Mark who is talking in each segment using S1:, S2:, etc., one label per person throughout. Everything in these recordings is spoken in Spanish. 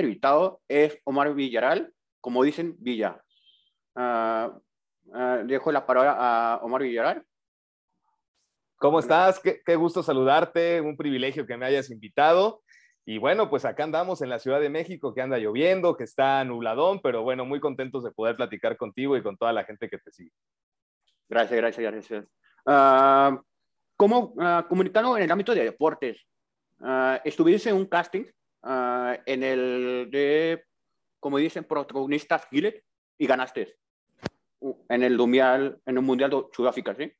S1: invitado es Omar Villaral, como dicen, Villa. Uh, dejo la palabra a Omar Villaral.
S2: ¿Cómo estás? Qué, qué, gusto saludarte, un privilegio que me hayas invitado. Y bueno, pues acá andamos en la Ciudad de México, que anda lloviendo, que está nubladón, pero bueno, muy contentos de poder platicar contigo y con toda la gente que te sigue.
S1: Gracias, gracias, gracias. Uh, como comunicando en el ámbito de deportes, estuviste en un casting en el de, como dicen, protagonistas Gillette y ganaste en el mundial, en el mundial de Sudáfrica, ¿sí?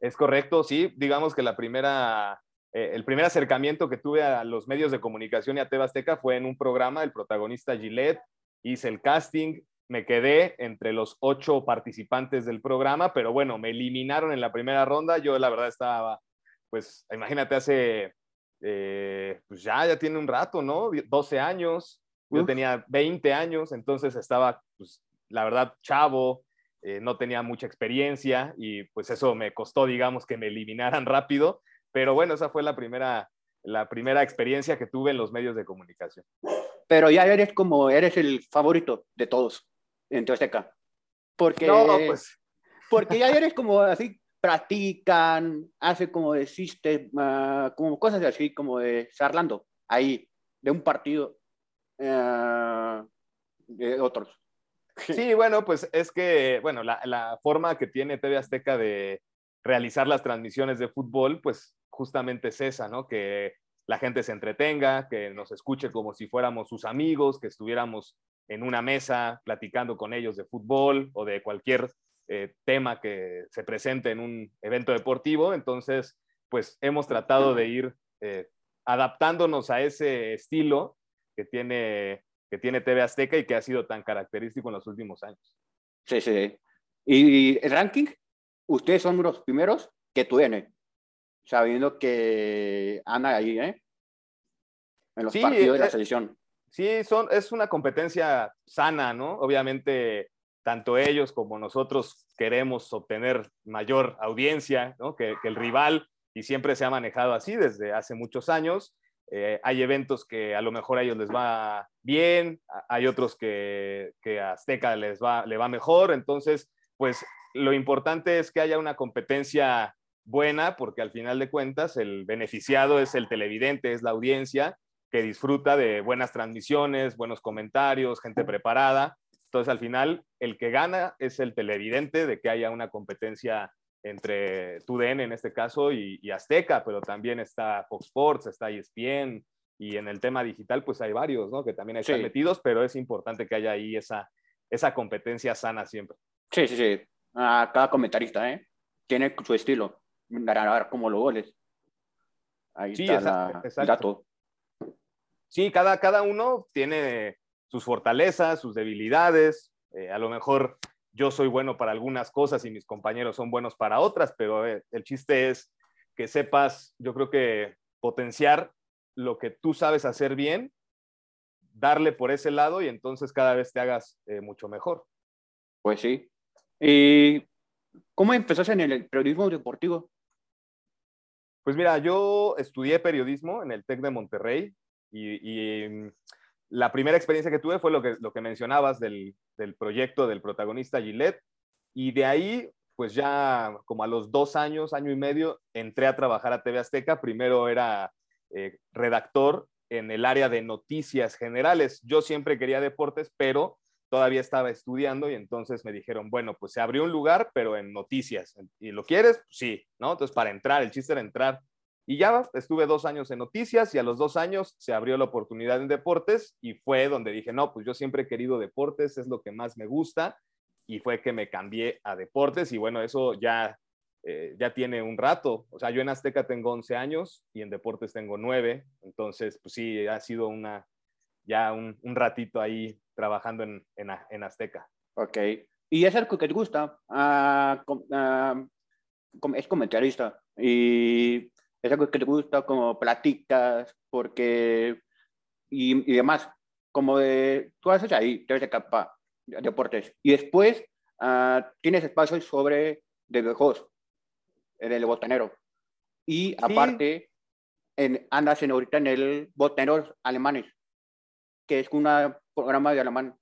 S2: Es correcto, sí. Digamos que la primera eh, el primer acercamiento que tuve a los medios de comunicación y a Tebasteca fue en un programa, el protagonista Gillette, hice el casting, me quedé entre los ocho participantes del programa, pero bueno, me eliminaron en la primera ronda, yo la verdad estaba, pues imagínate, hace, eh, pues ya, ya tiene un rato, ¿no? 12 años, yo tenía 20 años, entonces estaba, pues la verdad, chavo, eh, no tenía mucha experiencia y pues eso me costó, digamos, que me eliminaran rápido pero bueno, esa fue la primera, la primera experiencia que tuve en los medios de comunicación.
S1: Pero ya eres como, eres el favorito de todos en Azteca. Porque,
S2: no, pues.
S1: porque ya eres como así, practican, hace como de uh, como cosas así, como de charlando ahí, de un partido uh, de otros.
S2: Sí, bueno, pues es que, bueno, la, la, forma que tiene TV Azteca de realizar las transmisiones de fútbol, pues justamente es esa, ¿no? Que la gente se entretenga, que nos escuche como si fuéramos sus amigos, que estuviéramos en una mesa platicando con ellos de fútbol o de cualquier eh, tema que se presente en un evento deportivo. Entonces, pues hemos tratado de ir eh, adaptándonos a ese estilo que tiene, que tiene TV Azteca y que ha sido tan característico en los últimos años.
S1: Sí, sí. ¿Y el ranking? Ustedes son los primeros que tienen sabiendo que anda ahí, ¿eh? En los partidos de la eh, selección.
S2: Sí, son, es una competencia sana, ¿no? Obviamente, tanto ellos como nosotros queremos obtener mayor audiencia. Que, el rival, y siempre se ha manejado así desde hace muchos años. Eh, hay eventos que a lo mejor a ellos les va bien, hay otros que, Azteca les va, le va mejor, entonces, pues lo importante es que haya una competencia buena porque al final de cuentas el beneficiado es el televidente, es la audiencia que disfruta de buenas transmisiones, buenos comentarios, gente preparada. Entonces al final el que gana es el televidente de que haya una competencia entre TUDN en este caso y, Azteca, pero también está Fox Sports, está ESPN y en el tema digital pues hay varios, ¿no? Que también están metidos, pero es importante que haya ahí esa, esa competencia sana siempre.
S1: Sí, sí, sí. a cada comentarista, ¿eh? Tiene su estilo ganar como los goles. Ahí sí, está exacto.
S2: Sí, cada, cada uno tiene sus fortalezas, sus debilidades. Eh, a lo mejor yo soy bueno para algunas cosas y mis compañeros son buenos para otras, pero eh, el chiste es que sepas, yo creo que potenciar lo que tú sabes hacer bien, darle por ese lado y entonces cada vez te hagas eh, mucho mejor.
S1: Pues sí. ¿Y cómo empezaste en el periodismo deportivo?
S2: Pues mira, yo estudié periodismo en el TEC de Monterrey y, mm, la primera experiencia que tuve fue lo que, lo que mencionabas del, del proyecto del protagonista Gillette y de ahí, pues ya como a los dos años, año y medio, entré a trabajar a TV Azteca. Primero era eh, redactor en el área de noticias generales. Yo siempre quería deportes, pero todavía estaba estudiando y entonces me dijeron, bueno, pues se abrió un lugar, pero en noticias. ¿Y lo quieres? sí, ¿no? Entonces para entrar, el chiste era entrar. Y ya estuve dos años en noticias y a los dos años se abrió la oportunidad en deportes y fue donde dije, no, pues yo siempre he querido deportes, es lo que más me gusta y fue que me cambié a deportes y bueno, eso ya, eh, ya tiene un rato. O sea, yo en Azteca tengo 11 años y en deportes tengo 9, entonces pues sí, ha sido una, ya un, ratito ahí trabajando en, en, Azteca.
S1: Ok. ¿Y es algo que te gusta? Uh, uh, es comentarista y es algo que te gusta como platicas porque y, y demás. Como de tú haces ahí te de capa deportes y después uh, tienes espacios sobre de juegos en el botanero. Y aparte en, andas en ahorita en el botaneros alemanes que es un programa de alemán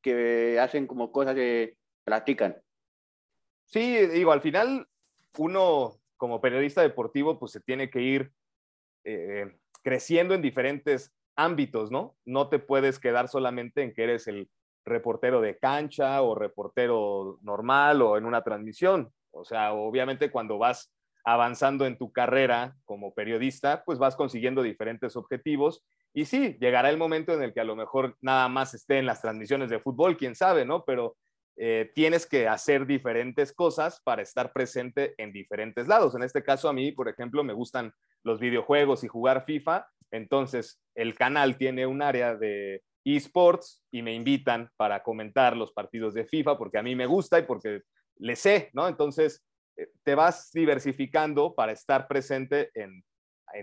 S1: que hacen como cosas de platican.
S2: Sí, digo, al final uno como periodista deportivo pues se tiene que ir eh, creciendo en diferentes ámbitos, ¿no? No te puedes quedar solamente en que eres el reportero de cancha o reportero normal o en una transmisión. O sea, obviamente cuando vas avanzando en tu carrera como periodista, pues vas consiguiendo diferentes objetivos. Y sí, llegará el momento en el que a lo mejor nada más esté en las transmisiones de fútbol, quién sabe, ¿no? Pero eh, tienes que hacer diferentes cosas para estar presente en diferentes lados. En este caso, a mí, por ejemplo, me gustan los videojuegos y jugar FIFA. Entonces, el canal tiene un área de esports y me invitan para comentar los partidos de FIFA porque a mí me gusta y porque le sé, ¿no? Entonces, eh, te vas diversificando para estar presente en,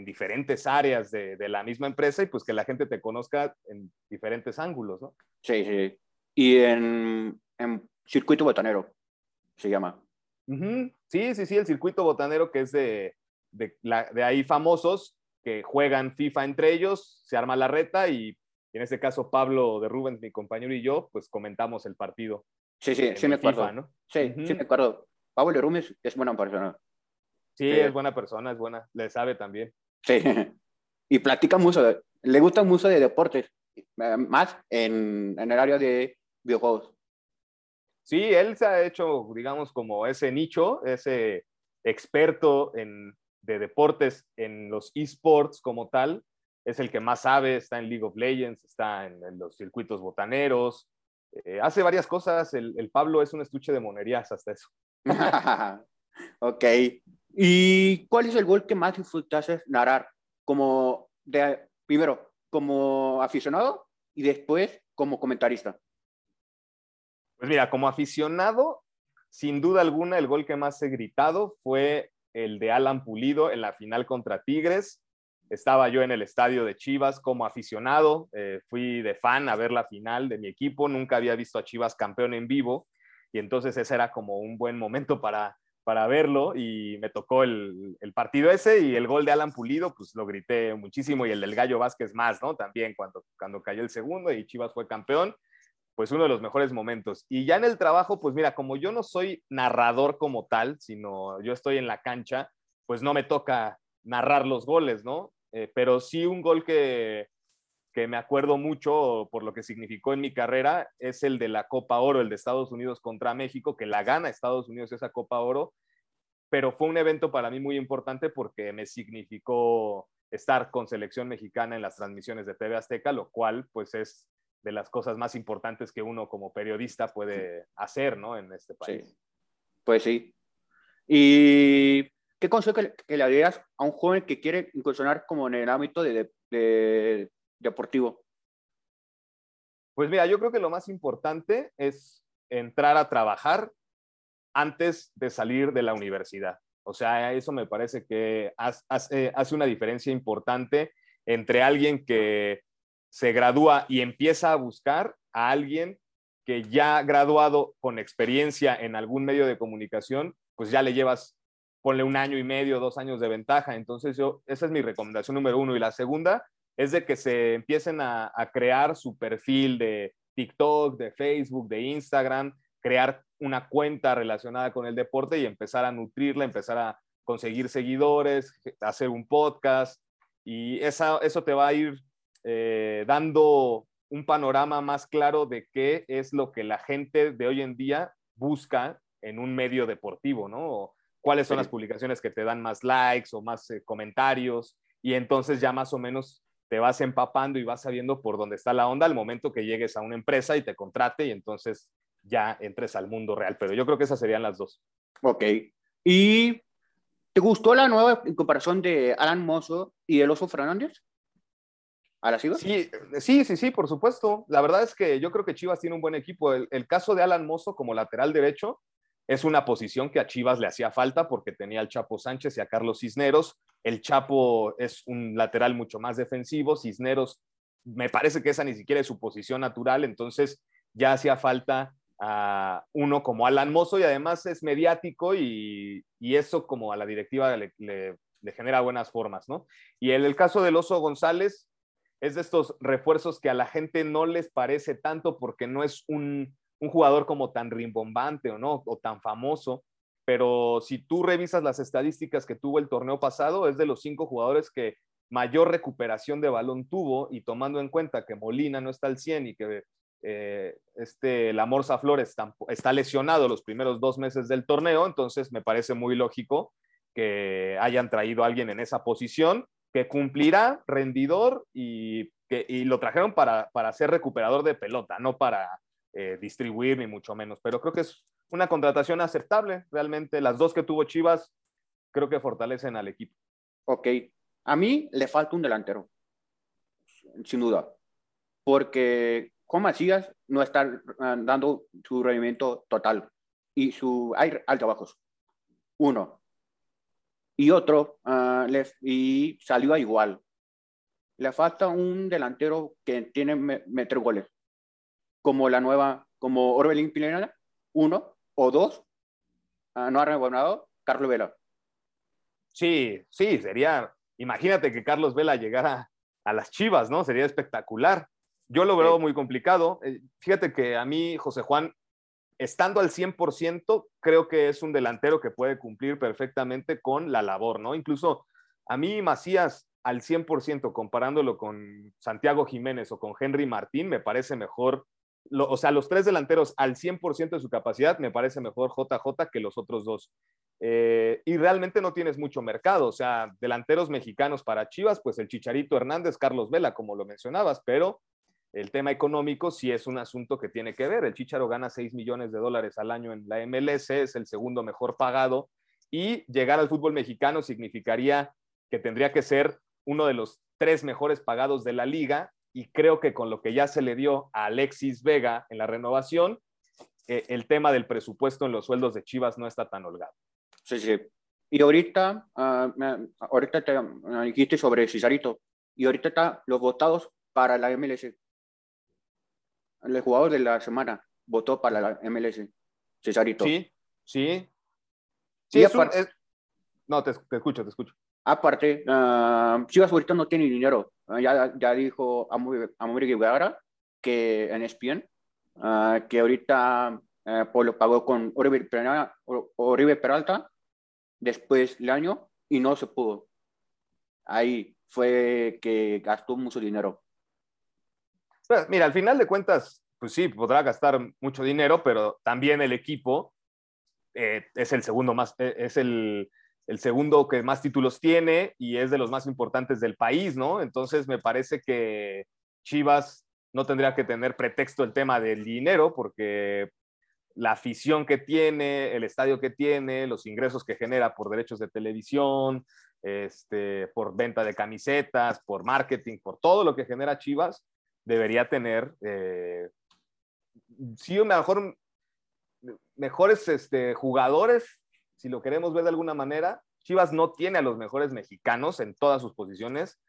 S2: diferentes áreas de, la misma empresa y pues que la gente te conozca en diferentes ángulos, ¿no?
S1: Sí, sí. Y en, circuito botanero se llama.
S2: Sí, sí, sí, el circuito botanero que es de, de, de ahí famosos que juegan FIFA entre ellos, se arma la reta y en este caso Pablo de Rubens, mi compañero y yo, pues comentamos el partido.
S1: Sí, sí, sí me acuerdo. ¿no? Sí, sí me acuerdo. Pablo de Rubens es buena persona.
S2: Sí, es buena persona, es buena, le sabe también.
S1: Sí, y platica mucho, le gusta mucho de deportes, eh, más en, en el área de videojuegos.
S2: Sí, él se ha hecho, digamos, como ese nicho, ese experto en, de deportes en los esports como tal, es el que más sabe, está en League of Legends, está en, los circuitos botaneros, eh, hace varias cosas, el, Pablo es un estuche de monerías hasta eso.
S1: ok, ¿y cuál es el gol que más disfrutaste narrar? Como de, primero, como aficionado y después como comentarista.
S2: Pues mira, como aficionado, sin duda alguna, el gol que más he gritado fue el de Alan Pulido en la final contra Tigres. Estaba yo en el estadio de Chivas como aficionado, eh, fui de fan a ver la final de mi equipo, nunca había visto a Chivas campeón en vivo y entonces ese era como un buen momento para, para verlo y me tocó el, el, partido ese y el gol de Alan Pulido, pues lo grité muchísimo y el del Gallo Vázquez más, ¿no? También cuando, cuando cayó el segundo y Chivas fue campeón, pues uno de los mejores momentos. Y ya en el trabajo, pues mira, como yo no soy narrador como tal, sino yo estoy en la cancha, pues no me toca narrar los goles, ¿no? Eh, pero sí un gol que, que me acuerdo mucho por lo que significó en mi carrera es el de la Copa Oro, el de Estados Unidos contra México, que la gana Estados Unidos esa Copa Oro, pero fue un evento para mí muy importante porque me significó estar con selección mexicana en las transmisiones de TV Azteca, lo cual pues es de las cosas más importantes que uno como periodista puede hacer, ¿no? En este país.
S1: Pues sí. ¿Y qué consejo que, le darías a un joven que quiere incursionar como en el ámbito de, deportivo?
S2: Pues mira, yo creo que lo más importante es entrar a trabajar antes de salir de la universidad. O sea, eso me parece que hace, hace una diferencia importante entre alguien que se gradúa y empieza a buscar a alguien que ya graduado con experiencia en algún medio de comunicación, pues ya le llevas, ponle un año y medio, dos años de ventaja. Entonces yo, esa es mi recomendación número uno. Y la segunda es de que se empiecen a, crear su perfil de TikTok, de Facebook, de Instagram, crear una cuenta relacionada con el deporte y empezar a nutrirla, empezar a conseguir seguidores, hacer un podcast. Y esa, eso te va a ir eh, dando un panorama más claro de qué es lo que la gente de hoy en día busca en un medio deportivo, ¿no? cuáles son las publicaciones que te dan más likes o más eh, comentarios y entonces ya más o menos te vas empapando y vas sabiendo por dónde está la onda al momento que llegues a una empresa y te contrate y entonces ya entres al mundo real. Pero yo creo que esas serían las dos.
S1: Ok. ¿Y te gustó la nueva comparación de Alan Mozo y el Oso Fernández? ¿Ahora sí,
S2: sí, sí, sí, por supuesto. La verdad es que yo creo que Chivas tiene un buen equipo. El, caso de Alan Mozo como lateral derecho es una posición que a Chivas le hacía falta porque tenía al Chapo Sánchez y a Carlos Cisneros. El Chapo es un lateral mucho más defensivo. Cisneros, me parece que esa ni siquiera es su posición natural, entonces ya hacía falta a uno como Alan Mozo y además es mediático y, eso como a la directiva le, genera buenas formas, ¿no? Y en el caso del Oso González, es de estos refuerzos que a la gente no les parece tanto porque no es un, jugador como tan rimbombante o no, o tan famoso, pero si tú revisas las estadísticas que tuvo el torneo pasado, es de los cinco jugadores que mayor recuperación de balón tuvo y tomando en cuenta que Molina no está al 100 y que eh, este, la Morsa Flores está, lesionado los primeros dos meses del torneo, entonces me parece muy lógico que hayan traído a alguien en esa posición que cumplirá rendidor y, que, y lo trajeron para, para ser recuperador de pelota, no para eh, distribuir ni mucho menos, pero creo que es una contratación aceptable, realmente las dos que tuvo Chivas creo que fortalecen al equipo.
S1: Ok, a mí le falta un delantero, sin duda, porque con Macías no está dando su rendimiento total y su hay altibajos. Uno. Y otro, uh, le, y salió a igual. Le falta un delantero que tiene meter goles, como la nueva, como Orbelín Pineda, uno o dos. Uh, no ha rebonado Carlos Vela.
S2: Sí, sí, sería. Imagínate que Carlos Vela llegara a las Chivas, ¿no? Sería espectacular. Yo lo veo muy complicado. Eh, fíjate que a mí, José Juan, estando al 100%, creo que es un delantero que puede cumplir perfectamente con la labor, ¿no? Incluso a mí, Macías, al 100%, comparándolo con Santiago Jiménez o con Henry Martín, me parece mejor. o sea, los tres delanteros al 100% de su capacidad, me parece mejor JJ que los otros dos. Eh, y realmente no tienes mucho mercado, o sea, delanteros mexicanos para Chivas, pues el Chicharito Hernández, Carlos Vela, como lo mencionabas, pero el tema económico sí es un asunto que tiene que ver. El Chicharo gana 6 millones de dólares al año en la MLS, es el segundo mejor pagado y llegar al fútbol mexicano significaría que tendría que ser uno de los tres mejores pagados de la liga y creo que con lo que ya se le dio a Alexis Vega en la renovación, eh, el tema del presupuesto en los sueldos de Chivas no está tan holgado.
S1: Sí, sí. Y ahorita, uh, ahorita te dijiste sobre Cesarito y ahorita está los votados para la MLS el jugador de la semana votó para la MLS, Cesarito.
S2: Sí, sí. Sí, No, te, escucho, te escucho.
S1: Aparte, uh, Chivas ahorita no tiene dinero. Ah, ya, ya dijo Amor Guevara que en ESPN, uh, que ahorita uh, lo pagó con Oribe Peralta, Oribe Peralta después del año y no se pudo. Ahí fue que gastó mucho dinero.
S2: Pues, mira, al final de cuentas, pues sí, podrá gastar mucho dinero, pero también el equipo eh, es el segundo más, eh, es el, segundo que más títulos tiene y es de los más importantes del país, ¿no? Entonces me parece que Chivas no tendría que tener pretexto el tema del dinero porque la afición que tiene, el estadio que tiene, los ingresos que genera por derechos de televisión, este, por venta de camisetas, por marketing, por todo lo que genera Chivas, debería tener, eh, mejor, mejores este, jugadores, si lo queremos ver de alguna manera. Chivas no tiene a los mejores mexicanos en todas sus posiciones,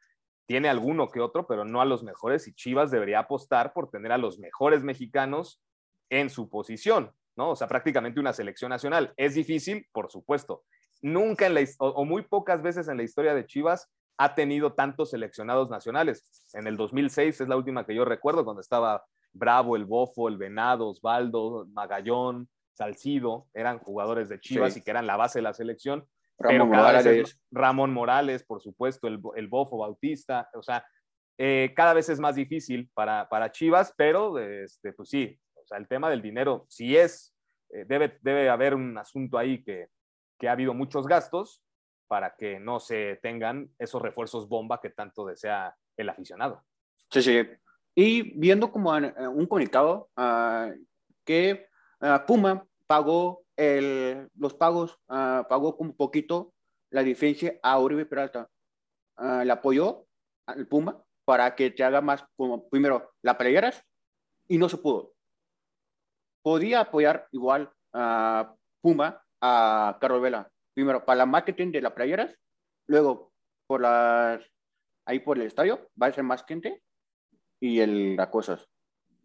S2: tiene alguno que otro, pero no a los mejores, y Chivas debería apostar por tener a los mejores mexicanos en su posición, ¿no? O sea, prácticamente una selección nacional. Es difícil, por supuesto. Nunca en la, o muy pocas veces en la historia de Chivas ha tenido tantos seleccionados nacionales. En el 2006 es la última que yo recuerdo, cuando estaba Bravo, el Bofo, el Venado, Osvaldo, Magallón, Salcido, eran jugadores de Chivas y que eran la base de la selección. Ramón Morales. Ramón Morales, por supuesto, el, el Bofo Bautista, o sea, eh, cada vez es más difícil para, para Chivas, pero este, pues sí, o sea, el tema del dinero sí es, eh, debe, debe haber un asunto ahí que, que ha habido muchos gastos, para que no se tengan esos refuerzos bomba que tanto desea el aficionado.
S1: Sí, sí. Y viendo como eh, un comunicado ah, que ah, Puma pagó el, los pagos, uh, pagó un poquito la diferencia a Uribe Peralta. le apoyó al Puma para que te haga más como primero la playeras y no se pudo. Podía apoyar igual a Puma a Carlos Vela, primero para la marketing de las playeras, luego por las, ahí por el estadio, va a ser más gente y el, las cosas.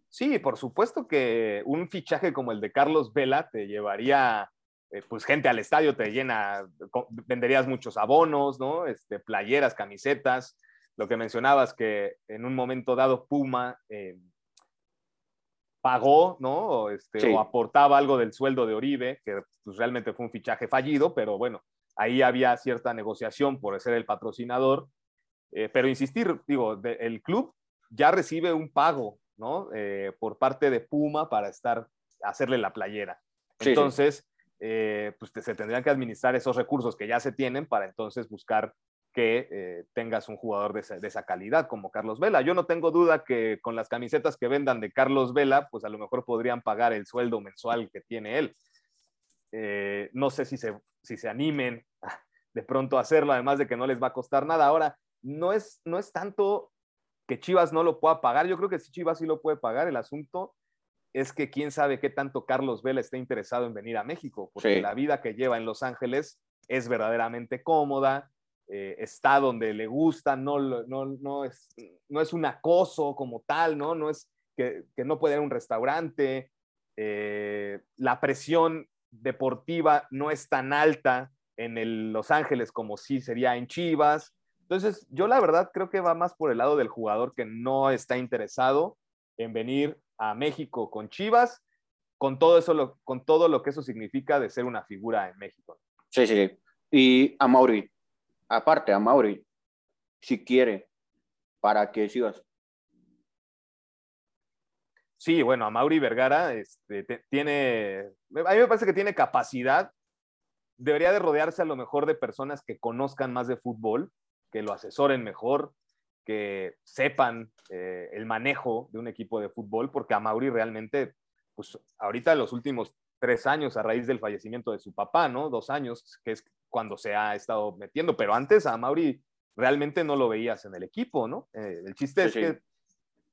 S2: Sí, por supuesto que un fichaje como el de Carlos Vela te llevaría eh, pues gente al estadio, te llena, venderías muchos abonos, ¿no? Este, playeras, camisetas. lo que mencionabas, que en un momento dado Puma eh, pagó, ¿no? O, este, o, aportaba algo del sueldo de Oribe, que pues, realmente fue un fichaje fallido, pero bueno, ahí había cierta negociación por ser el patrocinador. Eh, pero insistir, digo, el club ya recibe un pago, ¿no? Eh, por parte de Puma para estar, hacerle la playera. Entonces, eh, pues se tendrían que administrar esos recursos que ya se tienen para entonces buscar que eh, tengas un jugador de esa, calidad como Carlos Vela. Yo no tengo duda que con las camisetas que vendan de Carlos Vela, pues a lo mejor podrían pagar el sueldo mensual que tiene él. no sé si se, si se animen de pronto a hacerlo, además de que no les va a costar nada. Ahora, no es, no es tanto que Chivas no lo pueda pagar. Yo creo que si Chivas sí lo puede pagar, el asunto es que quién sabe qué tanto Carlos Vela está interesado en venir a México, porque la vida que lleva en Los Ángeles es verdaderamente cómoda, eh, está donde le gusta, no, no, no, es, no es un acoso como tal, ¿no? No es que, no puede ir a un restaurante, eh, la presión deportiva no es tan alta en Los Ángeles como sí sería en Chivas. Entonces, yo la verdad creo que va más por el lado del jugador que no está interesado en venir a México con Chivas, con todo eso, con todo lo que eso significa de ser una figura en México.
S1: Sí, sí. Y a Mauri, aparte a Mauri, si quiere, para que sigas.
S2: Sí, bueno, a Mauri Vergara este, tiene, a mí me parece que tiene capacidad, debería de rodearse a lo mejor de personas que conozcan más de fútbol, que lo asesoren mejor, que sepan eh, el manejo de un equipo de fútbol, porque a Mauri realmente, pues ahorita los últimos tres años, a raíz del fallecimiento de su papá, ¿no? Dos años, que es cuando se ha estado metiendo, pero antes a Mauri realmente no lo veías en el equipo, ¿no? Eh, el chiste es que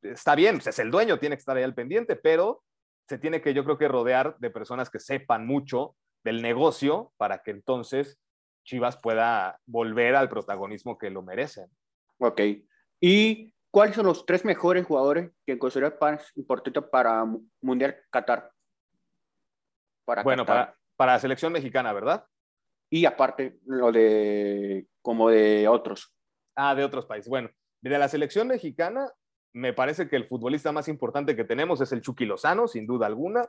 S2: está bien, pues es el dueño, tiene que estar ahí al pendiente, pero se tiene que, yo creo que rodear de personas que sepan mucho del negocio para que entonces Chivas pueda volver al protagonismo que lo merecen.
S1: Ok. ¿Y cuáles son los tres mejores jugadores que consideras importantes para Mundial Qatar?
S2: Para bueno, Para, para la selección mexicana, ¿verdad?
S1: Y aparte, lo de como de otros.
S2: Ah, de otros países. Bueno, de la selección mexicana, me parece que el futbolista más importante que tenemos es el Chucky Lozano, sin duda alguna.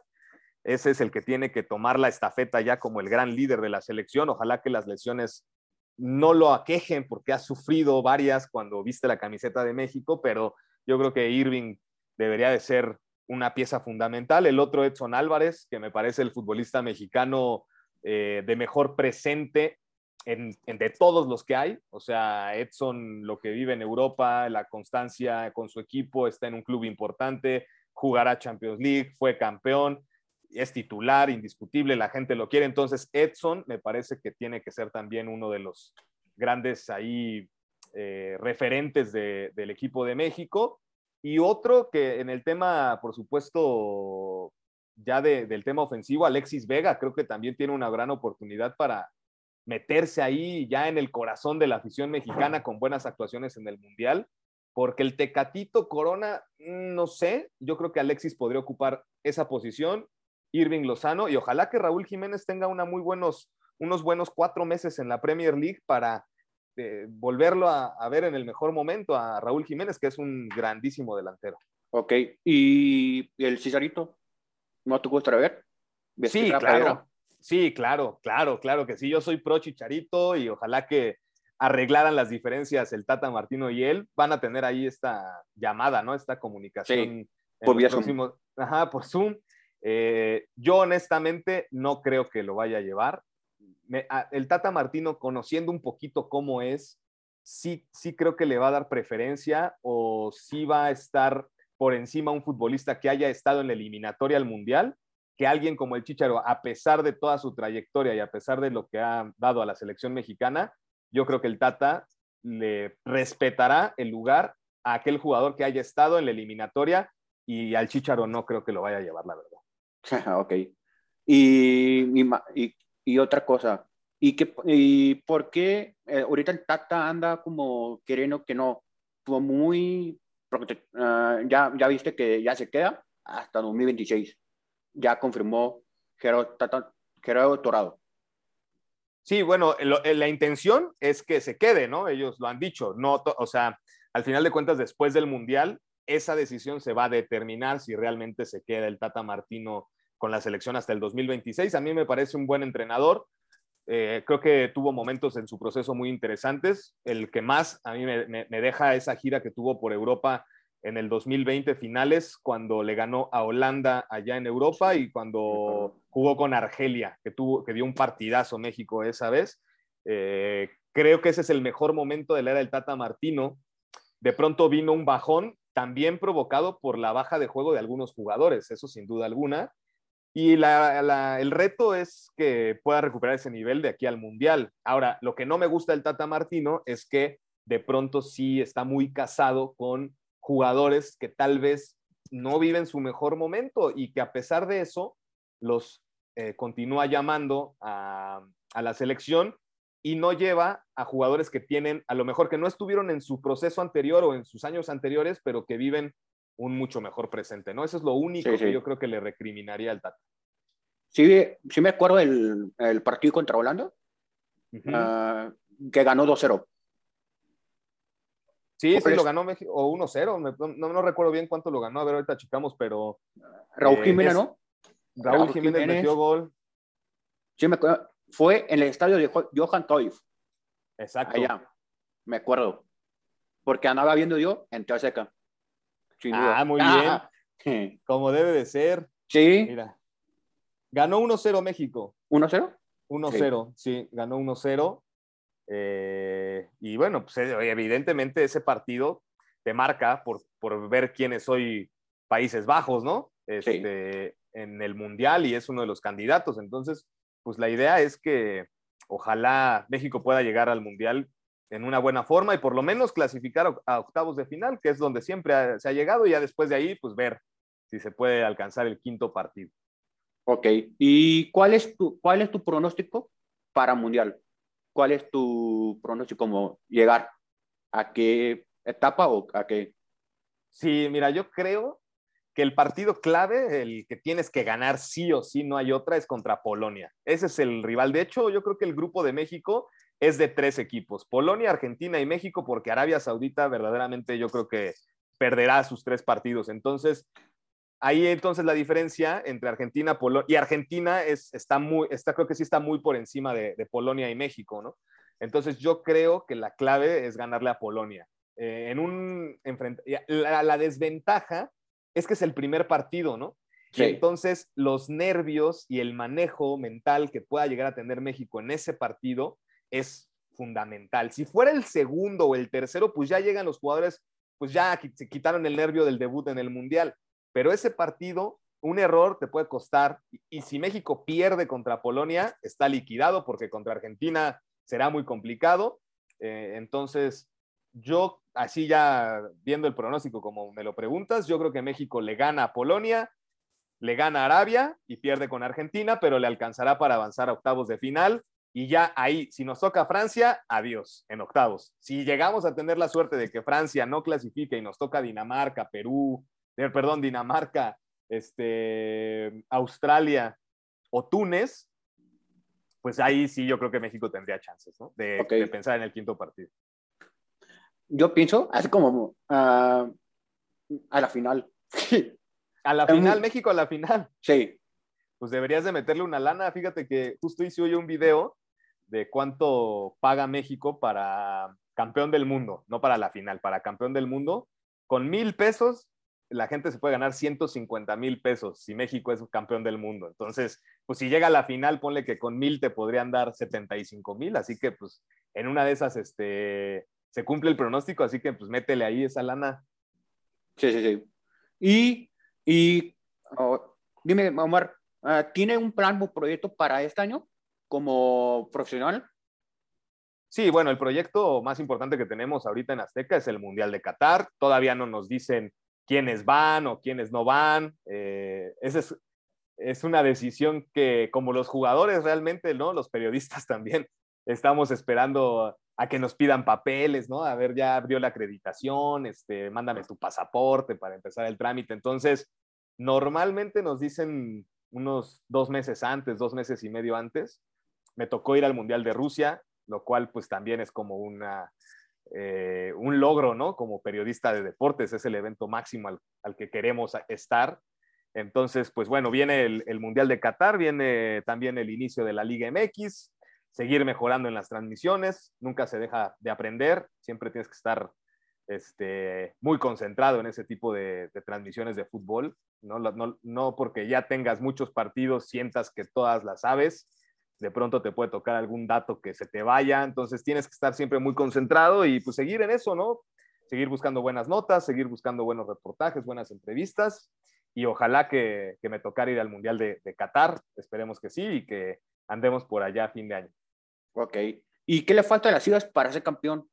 S2: Ese es el que tiene que tomar la estafeta ya como el gran líder de la selección. Ojalá que las lesiones no lo aquejen porque ha sufrido varias cuando viste la camiseta de México, pero yo creo que Irving debería de ser una pieza fundamental. El otro Edson Álvarez, que me parece el futbolista mexicano eh, de mejor presente en, de todos los que hay. O sea, Edson lo que vive en Europa, la constancia con su equipo, está en un club importante, jugará Champions League, fue campeón es titular, indiscutible, la gente lo quiere. Entonces, Edson me parece que tiene que ser también uno de los grandes ahí eh, referentes del equipo de México. Y otro que en el tema, por supuesto, ya del tema ofensivo, Alexis Vega, creo que también tiene una gran oportunidad para meterse ahí ya en el corazón de la afición mexicana con buenas actuaciones en el Mundial, porque el Tecatito Corona, mm, no sé, yo creo que Alexis podría ocupar esa posición Irving Lozano y ojalá que Raúl Jiménez tenga una muy buenos, unos buenos cuatro meses en la Premier League para eh, volverlo a, ver en el mejor momento a Raúl Jiménez, que es un grandísimo delantero.
S1: Ok, ¿y el Cesarito? ¿No te gusta ver?
S2: Sí, claro. Sí, claro, claro, claro que sí. Yo soy pro Chicharito y ojalá que arreglaran las diferencias el Tata Martino y él. Van a tener ahí esta llamada, ¿no? Esta comunicación.
S1: por Zoom.
S2: Ajá, por Zoom. Eh, yo honestamente no creo que lo vaya a llevar. el Tata Martino, conociendo un poquito cómo es, sí, sí creo que le va a dar preferencia o sí va a estar por encima un futbolista que haya estado en la eliminatoria al Mundial, que alguien como el Chicharo, a pesar de toda su trayectoria y a pesar de lo que ha dado a la selección mexicana, yo creo que el Tata le respetará el lugar a aquel jugador que haya estado en la eliminatoria y al Chicharo no creo que lo vaya a llevar, la verdad.
S1: ok. Y, y, otra cosa, ¿y, qué, y por qué eh, ahorita el Tata anda como queriendo que no? Como muy. Uh, ya, ya viste que ya se queda hasta 2026. Ya confirmó Gerardo, Torado.
S2: Sí, bueno, la intención es que se quede, ¿no? Ellos lo han dicho. No, o sea, al final de cuentas, después del Mundial, esa decisión se va a determinar si realmente se queda el Tata Martino con la selección hasta el 2026. A mí me parece un buen entrenador. Eh, creo que tuvo momentos en su proceso muy interesantes. El que más a mí me, me, deja esa gira que tuvo por Europa en el 2020 finales, cuando le ganó a Holanda allá en Europa y cuando jugó con Argelia, que, tuvo, que dio un partidazo México esa vez. Eh, creo que ese es el mejor momento de la era del Tata Martino. De pronto vino un bajón, también provocado por la baja de juego de algunos jugadores, eso sin duda alguna. Y el reto es que pueda recuperar ese nivel de aquí al Mundial. Ahora, lo que no me gusta del Tata Martino es que de pronto sí está muy casado con jugadores que tal vez no viven su mejor momento y que a pesar de eso los eh, continúa llamando a, a la selección y no lleva a jugadores que tienen, a lo mejor que no estuvieron en su proceso anterior o en sus años anteriores, pero que viven un mucho mejor presente, ¿no? Eso es lo único que yo creo que le recriminaría al Tata.
S1: Sí, sí me acuerdo el, el partido contra Holanda, ah, que ganó 2-0.
S2: Sí, sí, lo ganó México, o 1-0, no, no, recuerdo bien cuánto lo ganó, a ver, ahorita checamos, pero...
S1: Raúl eh, Jiménez, ¿no?
S2: Raúl, Jiménez, metió gol.
S1: Sí, me acuerdo, fue en el estadio de Johan Cruyff.
S2: Exacto.
S1: Allá, me acuerdo. Porque andaba viendo yo en Seca.
S2: Ah, muy bien. Como debe de ser.
S1: Sí.
S2: Mira. Ganó 1-0 México.
S1: ¿1-0?
S2: 1-0, sí. ganó 1-0. Eh, y bueno, pues eh, evidentemente ese partido te marca por, por ver quiénes soy Países Bajos, ¿no? Este, En el Mundial y es uno de los candidatos. Entonces, pues la idea es que ojalá México pueda llegar al Mundial en una buena forma y por lo menos clasificar a octavos de final, que es donde siempre se ha llegado, y ya después de ahí, pues ver si se puede alcanzar el quinto partido.
S1: Ok, ¿y cuál es tu, cuál es tu pronóstico para Mundial? ¿Cuál es tu pronóstico como llegar? ¿A qué etapa o a qué?
S2: Sí, mira, yo creo que el partido clave, el que tienes que ganar sí o sí, no hay otra, es contra Polonia. Ese es el rival. De hecho, yo creo que el grupo de México es de tres equipos, Polonia, Argentina y México, porque Arabia Saudita verdaderamente yo creo que perderá sus tres partidos. Entonces, ahí entonces la diferencia entre Argentina Polonia, y Argentina es, está muy, está, creo que sí está muy por encima de, Polonia y México, ¿no? Entonces yo creo que la clave es ganarle a Polonia. Eh, en un la, la desventaja es que es el primer partido, ¿no? Y entonces los nervios y el manejo mental que pueda llegar a tener México en ese partido es fundamental. Si fuera el segundo o el tercero, pues ya llegan los jugadores, pues ya se quitaron el nervio del debut en el Mundial. Pero ese partido, un error te puede costar. Y, si México pierde contra Polonia, está liquidado porque contra Argentina será muy complicado. Eh, entonces, yo, así ya viendo el pronóstico como me lo preguntas, yo creo que México le gana a Polonia, le gana a Arabia y pierde con Argentina, pero le alcanzará para avanzar a octavos de final. Y ya ahí, si nos toca Francia, adiós, en octavos. Si llegamos a tener la suerte de que Francia no clasifique y nos toca Dinamarca, Perú, eh, perdón, Dinamarca, este, Australia o Túnez, pues ahí sí yo creo que México tendría chances, ¿no? de pensar en el quinto partido
S1: yo pienso, así como ah, a la final.
S2: a la final, México a la final.
S1: Sí.
S2: Pues deberías de meterle una lana. Fíjate que justo hice hoy un video de cuánto paga México para campeón del mundo, no para la final, para campeón del mundo. Con mil pesos, la gente se puede ganar 150 mil pesos si México es campeón del mundo. Entonces, pues si llega a la final, ponle que con mil te podrían dar 75 mil. Así que, pues, en una de esas, este, se cumple el pronóstico, así que pues métele ahí esa lana.
S1: Sí, sí, sí. Y, y oh, dime, Omar, ah, ¿tiene un plan o proyecto para este año como profesional?
S2: Sí, bueno, el proyecto más importante que tenemos ahorita en Azteca es el Mundial de Qatar. Todavía no nos dicen quiénes van o quiénes no van. Eh, esa es, es una decisión que, como los jugadores realmente, ¿no? Los periodistas también estamos esperando a que nos pidan papeles, ¿no? A ver, ya abrió la acreditación, este, mándame tu pasaporte para empezar el trámite. Entonces, normalmente nos dicen unos dos meses antes, dos meses y medio antes. Me tocó ir al Mundial de Rusia, lo cual pues también es como una, eh, un logro, ¿no? Como periodista de deportes, es el evento máximo al, que queremos estar. Entonces, pues bueno, viene el, Mundial de Qatar, viene también el inicio de la Liga MX, seguir mejorando en las transmisiones, nunca se deja de aprender, siempre tienes que estar este, muy concentrado en ese tipo de, transmisiones de fútbol, ¿no? No, no porque ya tengas muchos partidos, sientas que todas las sabes, de pronto te puede tocar algún dato que se te vaya, entonces tienes que estar siempre muy concentrado y pues seguir en eso, ¿no? Seguir buscando buenas notas, seguir buscando buenos reportajes, buenas entrevistas y ojalá que, me tocara ir al Mundial de, Qatar, esperemos que sí y que andemos por allá a fin de año.
S1: Ok, ¿y qué le falta a las Chivas para ser campeón?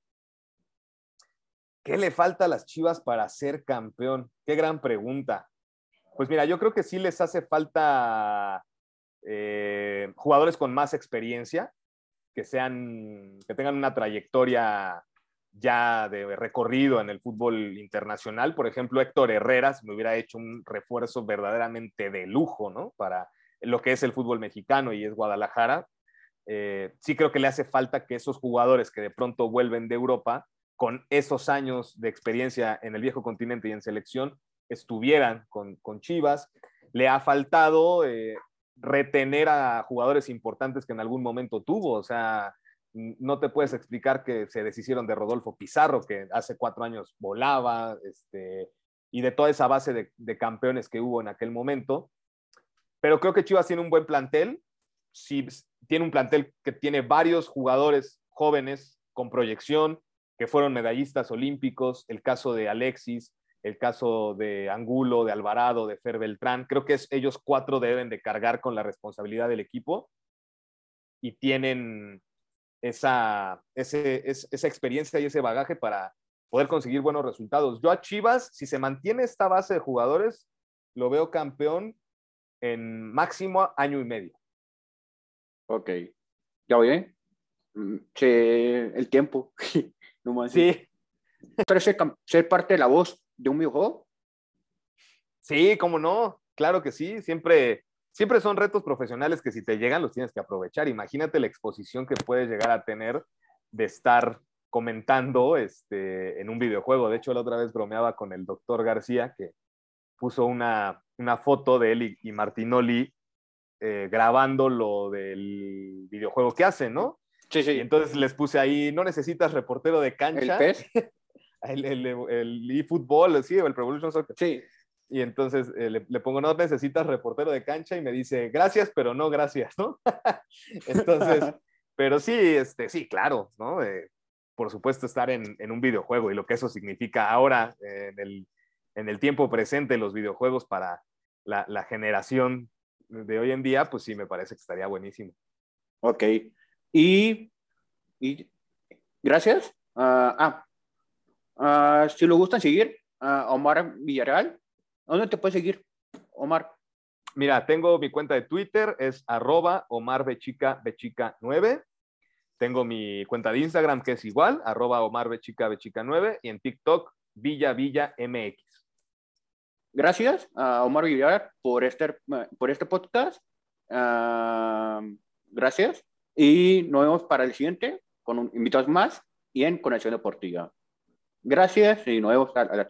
S2: ¿Qué le falta a las Chivas para ser campeón? Qué gran pregunta. Pues mira, yo creo que sí les hace falta eh, jugadores con más experiencia, que, sean, que tengan una trayectoria ya de recorrido en el fútbol internacional. Por ejemplo, Héctor Herreras me hubiera hecho un refuerzo verdaderamente de lujo, ¿no? Para lo que es el fútbol mexicano y es Guadalajara. Eh, sí creo que le hace falta que esos jugadores que de pronto vuelven de Europa, con esos años de experiencia en el viejo continente y en selección, estuvieran con, Chivas. Le ha faltado eh, retener a jugadores importantes que en algún momento tuvo. O sea, no te puedes explicar que se deshicieron de Rodolfo Pizarro, que hace cuatro años volaba, este, y de toda esa base de, campeones que hubo en aquel momento. Pero creo que Chivas tiene un buen plantel. Sí, tiene un plantel que tiene varios jugadores jóvenes con proyección, que fueron medallistas olímpicos, el caso de Alexis, el caso de Angulo, de Alvarado, de Fer Beltrán. Creo que es, ellos cuatro deben de cargar con la responsabilidad del equipo y tienen esa, esa experiencia y ese bagaje para poder conseguir buenos resultados. Yo a Chivas, si se mantiene esta base de jugadores, lo veo campeón en máximo año y medio.
S1: Ok. ¿Ya oye? Mm, el tiempo.
S2: no más. Sí.
S1: Ser, ser parte de la voz de un videojuego?
S2: Sí, cómo no, claro que sí, siempre, siempre son retos profesionales que si te llegan los tienes que aprovechar. Imagínate la exposición que puedes llegar a tener de estar comentando este, en un videojuego. De hecho, la otra vez bromeaba con el doctor García que puso una, foto de él y, Martinoli eh, grabando lo del videojuego que hacen, ¿no?
S1: Sí, sí.
S2: Y entonces les puse ahí, no necesitas reportero de cancha.
S1: ¿El pez?
S2: el, el, el eFootball, sí, o el Pro Evolution Soccer.
S1: Sí.
S2: Y entonces eh, le, pongo, no necesitas reportero de cancha y me dice, gracias, pero no gracias, ¿no? entonces, pero sí, este, sí, claro, ¿no? Eh, por supuesto, estar en, en, un videojuego y lo que eso significa ahora en, el, en, el, tiempo presente, los videojuegos para la, la, generación de hoy en día, pues sí, me parece que estaría buenísimo.
S1: Ok. Y, y gracias. ah, ah Ah, si lo gustan seguir, a Omar Villarreal, ¿dónde te puedes seguir, Omar?
S2: Mira, tengo mi cuenta de Twitter, es arroba Omar Bechica Bechica 9. Tengo mi cuenta de Instagram, que es igual, arroba Omar Bechica Bechica 9. Y en TikTok, Villa Villa MX.
S1: Gracias a Omar Villarreal por este, por este podcast. Ah, gracias. Y nos vemos para el siguiente con invitados más y en Conexión Deportiva. Gracias y nos vemos a la, la